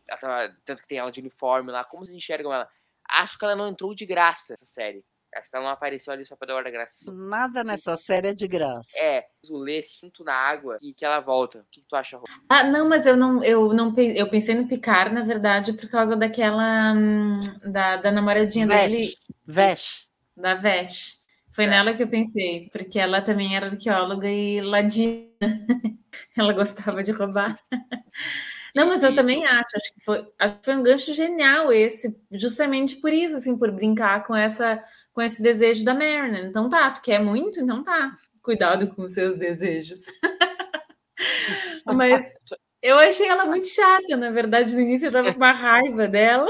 ela tava- tanto que tem ela de uniforme lá. Como vocês enxergam ela? Acho que ela não entrou de graça nessa série. Acho que ela não apareceu ali só pra dar hora da graça. Nada Sim. nessa série é de graça. É, o Lê, sinto na água e que ela volta. O que, que tu acha, Rô? Ah, não, mas eu não, eu não eu pensei no Picard, na verdade, por causa daquela hum, da, da namoradinha Vesh. dele, Vesh. da Vesh. Foi É. nela que eu pensei, porque ela também era arqueóloga e ladina. ela gostava de roubar. Não, mas eu também acho, acho que foi, acho que foi um gancho genial esse, justamente por isso, assim, por brincar com essa com esse desejo da Mariner. Então tá, tu quer muito, então tá. Cuidado com os seus desejos. Mas eu achei ela muito chata, na verdade, no início eu tava com uma raiva dela.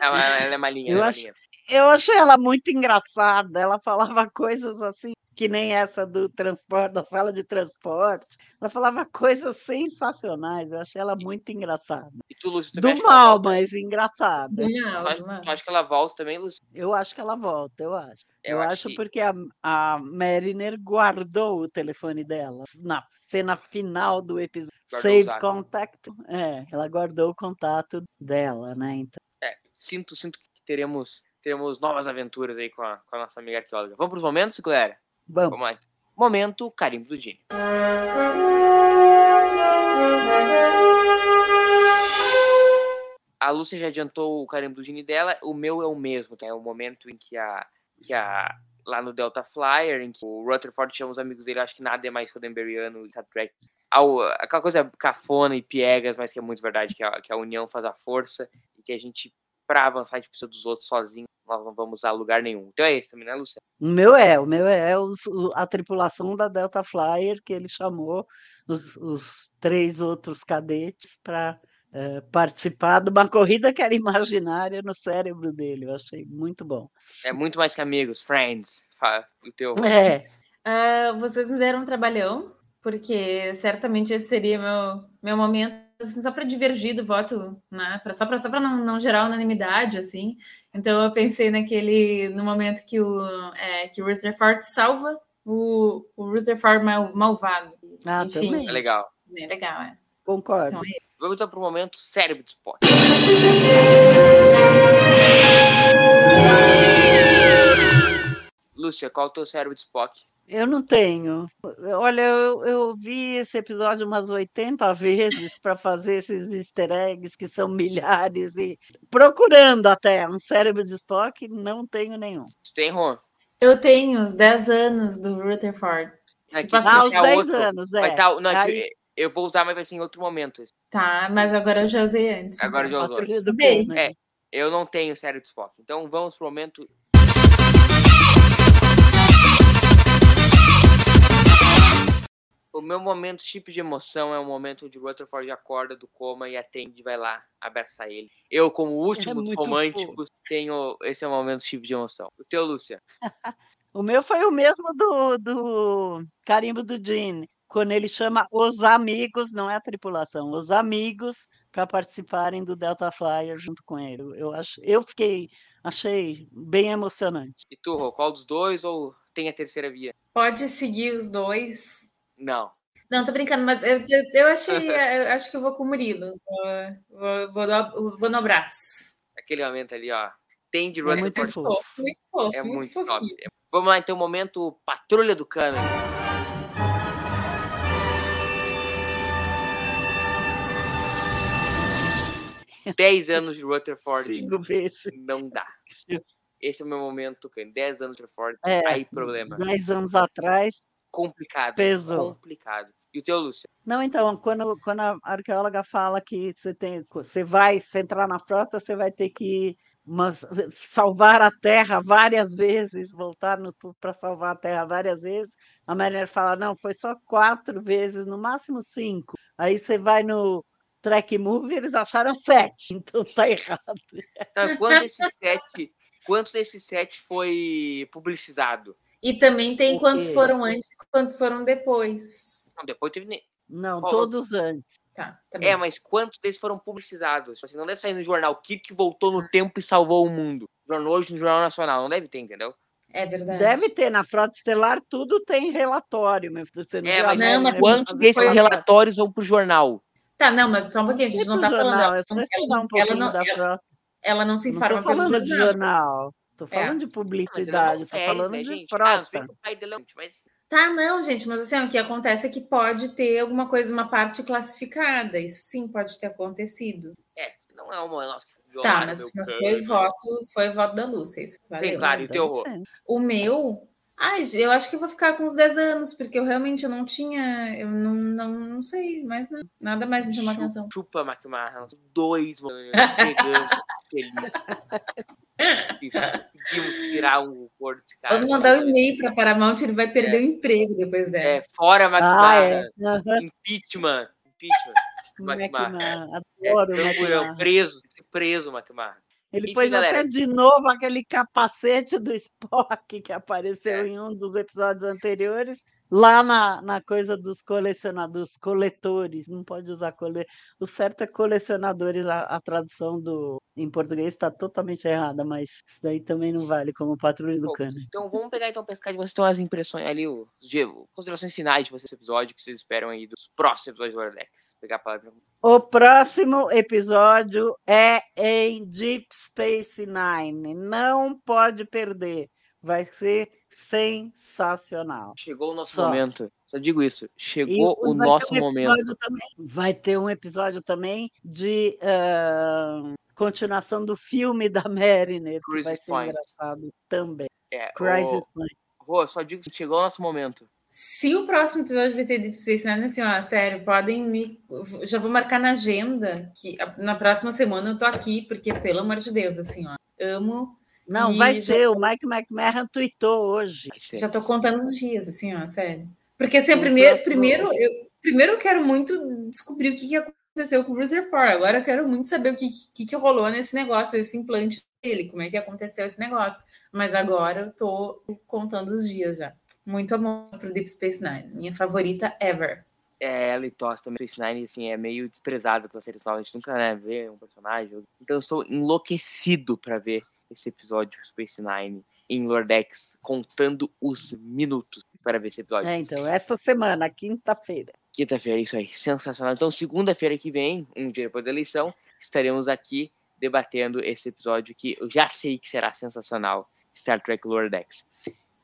Ela, ela é malinha, Eu ela é malinha. Eu achei ela muito engraçada. Ela falava coisas assim, que nem essa do transporte, da sala de transporte. Ela falava coisas sensacionais. Eu achei ela muito engraçada. E tu, Lúcio, também Do mal, volta? mas engraçada. Não, não. tu acha que ela volta também, Lúcio? Eu acho que ela volta, eu acho. Eu Eu, acho acho que- porque a, a Mariner guardou o telefone dela na cena final do episódio. Guardou Save os contact. É, ela guardou o contato dela, né? Então, É, sinto, sinto que teremos, teremos novas aventuras aí com a, com a nossa amiga arqueóloga. Vamos pros momentos, galera? Vamos. Vamos lá. Momento carimbo do Gene. A Lúcia já adiantou o carimbo do Gene dela, o meu é o mesmo, que é o momento em que a, que a lá no Delta Flyer, em que o Rutherford chama os amigos dele, acho que nada é mais Roddenberryano e Star Trek. Aquela coisa cafona e piegas, mas que é muito verdade, que a, que a união faz a força, e que a gente, pra avançar, a gente precisa dos outros sozinhos, nós não vamos a lugar nenhum. Então é esse também, né, Lúcia? O meu é, o meu é os- a tripulação da Delta Flyer, que ele chamou os, os três outros cadetes para participar de uma corrida que era imaginária no cérebro dele. Eu achei muito bom. É muito mais que amigos, friends. O teu. É, Ah, vocês me deram um trabalhão, porque certamente esse seria meu, meu momento, assim, só para divergir do voto, né? Pra, só para só pra não, não gerar unanimidade, assim. Então eu pensei naquele, no momento que o, é, que o Rutherford salva o, o Rutherford mal, malvado. Ah, Enfim, também. É legal. é legal, é. concordo. Então é Vamos então pro momento cérebro de Spock. Lúcia, qual é o teu cérebro de Spock? Eu não tenho. Olha, eu, eu vi esse episódio umas 80 vezes para fazer esses easter eggs, que são milhares, e procurando até um cérebro de Spock, não tenho nenhum. Tu tem, Ron? Eu tenho os 10 anos do Rutherford. Se passar- Ah, os é 10 outro. anos, é. Vai tá, não, é Aí, eu vou usar, mas vai ser em outro momento. Tá, mas agora eu já usei antes. Agora então. já usou. Bem, Kennedy. É. Eu não tenho cérebro de Spock. Então vamos pro momento. Meu momento chip de emoção é o momento onde o Rutherford acorda do coma e atende vai lá abraçar ele. Eu, como o último dos É românticos, tenho esse é o momento chip de emoção. O teu, Lúcia? O meu foi o mesmo do, do carimbo do Gene, quando ele chama os amigos, não é a tripulação, os amigos para participarem do Delta Flyer junto com ele. Eu, acho, eu fiquei, achei bem emocionante. E tu, Rô, qual dos dois ou tem a terceira via? Pode seguir os dois. Não. Não, tô brincando, mas eu, eu, eu achei, eu acho que eu vou com o Murilo. Vou, vou, vou, no, vou no abraço. Aquele momento ali, ó. Tem de É muito Rutherford. fofo. Muito fofo, É muito, muito top. fofinho. Vamos lá, então, momento Patrulha do Cano. Dez anos de Rutherford Cinco vezes. não dá. Esse é o meu momento, Cano. Dez anos de Rutherford, É, aí problema. Dez anos atrás, Complicado. pesou. Complicado. E o teu, Lúcia? Não, então, quando, quando a arqueóloga fala que você tem, você vai se entrar na frota, você vai ter que mas, salvar a Terra várias vezes, voltar para salvar a Terra várias vezes. A Mariner fala, não, foi só quatro vezes, no máximo cinco. Aí você vai no Track Movie, eles acharam sete, então tá errado. Então, quanto desses sete, quanto desses sete foi publicizado? E também tem O quantos foram antes e quantos foram depois. Não, depois teve. ne- Não, Qual- todos antes. Tá, tá. É, mas quantos deles foram publicizados? Tipo Assim, não deve sair no jornal. Kirk voltou no tempo e salvou o mundo. Jornal hoje no Jornal Nacional. Não deve ter, entendeu? É verdade. Deve ter, na Frota Estelar tudo tem relatório. meu filho, Você não É, mas Não, mas Mariner quantos desses relatório? relatórios vão pro jornal? Tá, não, mas só um pouquinho, a gente não pro tá falando. jornal, Ela, é só ela, um ela não, da ela, Frota. ela não se Não informa tô falando pelo de jornal. Tô É. falando de Mas ele é publicidade, tô falando né, de gente? Ah, frota. dele é mas Tá, não, gente, mas assim, o que acontece é que pode ter alguma coisa, uma parte classificada. Isso sim pode ter acontecido. é, não é uma nossa Tá, mas, mas foi voto, foi voto da Lúcia. Isso valeu. Sim, claro, e o teu horror? ser. O meu, ai, eu acho que eu vou ficar com uns 10 anos, porque eu realmente eu não tinha, eu não, não, não sei, mas não, nada mais me chamou a atenção. Chupa, McMahon. Dois. Pegando. feliz. Conseguimos tirar cor desse cara. Vamos mandar um e-mail para Paramount, ele vai perder o emprego depois dela. É, fora Ah, é. McMahon. Aham. Impeachment. Impeachment. McMahon. McMahon. É, Adoro o procurão, McMahon. preso, preso, McMahon. Ele Enfim, pôs galera. até de novo aquele capacete do Spock que apareceu É. em um dos episódios anteriores, lá na, na coisa dos colecionadores, coletores, não pode usar cole... O certo é colecionadores, a, a tradução do em português está totalmente errada, mas isso daí também não vale como patrulha do cano. Então vamos pegar então pescar de vocês então as impressões ali, o, de, considerações finais de vocês episódio que vocês esperam aí dos próximos episódios do. Pegar a palavra. O próximo episódio é em Deep Space Nine. Não pode perder. Vai ser sensacional. Chegou o nosso Só. momento. Só digo isso. E Chegou o nosso um momento. também- vai ter um episódio também de ah, continuação do filme da Mariner, que vai ser Point. engraçado também. É, Crisis ô, Point. Rô, só digo que chegou o nosso momento. Se o próximo episódio vai ter Deep Space Nine, assim, ó, sério, podem me. Já vou marcar na agenda que na próxima semana eu tô aqui, porque, pelo amor de Deus, assim, ó, amo. Não, E vai já ser. O Mike McMahon tweetou hoje. Já tô contando os dias, assim, ó, sério. Porque assim, primeiro, primeiro, eu, primeiro eu quero muito descobrir o que, que aconteceu com o Rutherford. Agora eu quero muito saber o que, que, que rolou nesse negócio, esse implante dele, como é que aconteceu esse negócio. Mas agora eu tô contando os dias já. Muito amor pro Deep Space Nine. Minha favorita ever. É, ela e Toss também, Space Nine, assim, é meio desprezada pelas séries novas. A gente nunca, né, vê um personagem. Então eu estou enlouquecido pra ver esse episódio Space Nine em Lordex, contando os minutos para ver esse episódio. É, então, esta semana, quinta-feira. Quinta-feira, isso aí, sensacional. Então, segunda-feira que vem, um dia depois da eleição, estaremos aqui debatendo esse episódio que eu já sei que será sensacional, Star Trek Lower Decks.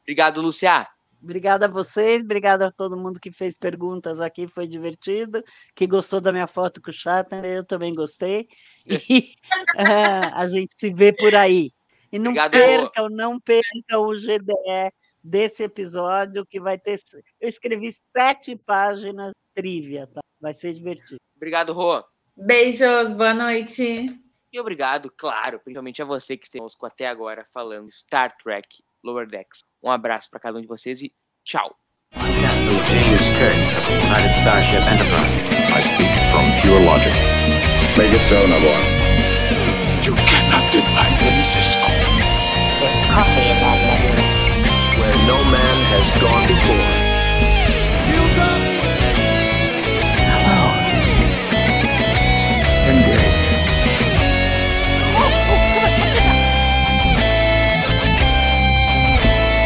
Obrigado, Lucia. Obrigada a vocês, obrigada a todo mundo que fez perguntas aqui, foi divertido, que gostou da minha foto com o Shatner, eu também gostei. E eh, a gente se vê por aí. E não Obrigado, percam, não percam o GDE desse episódio, que vai ter. Eu escrevi sete páginas trivia, tá? Vai ser divertido. Obrigado, Rô. Beijos, boa noite. E obrigado, claro, principalmente a você que esteve conosco até agora falando Star Trek Lower Decks. Um abraço para cada um de vocês e tchau. I speak from pure logic. Make it so, Navarre. You cannot deny me, Cisco. There's coffee in that nebula. Where no man has gone before.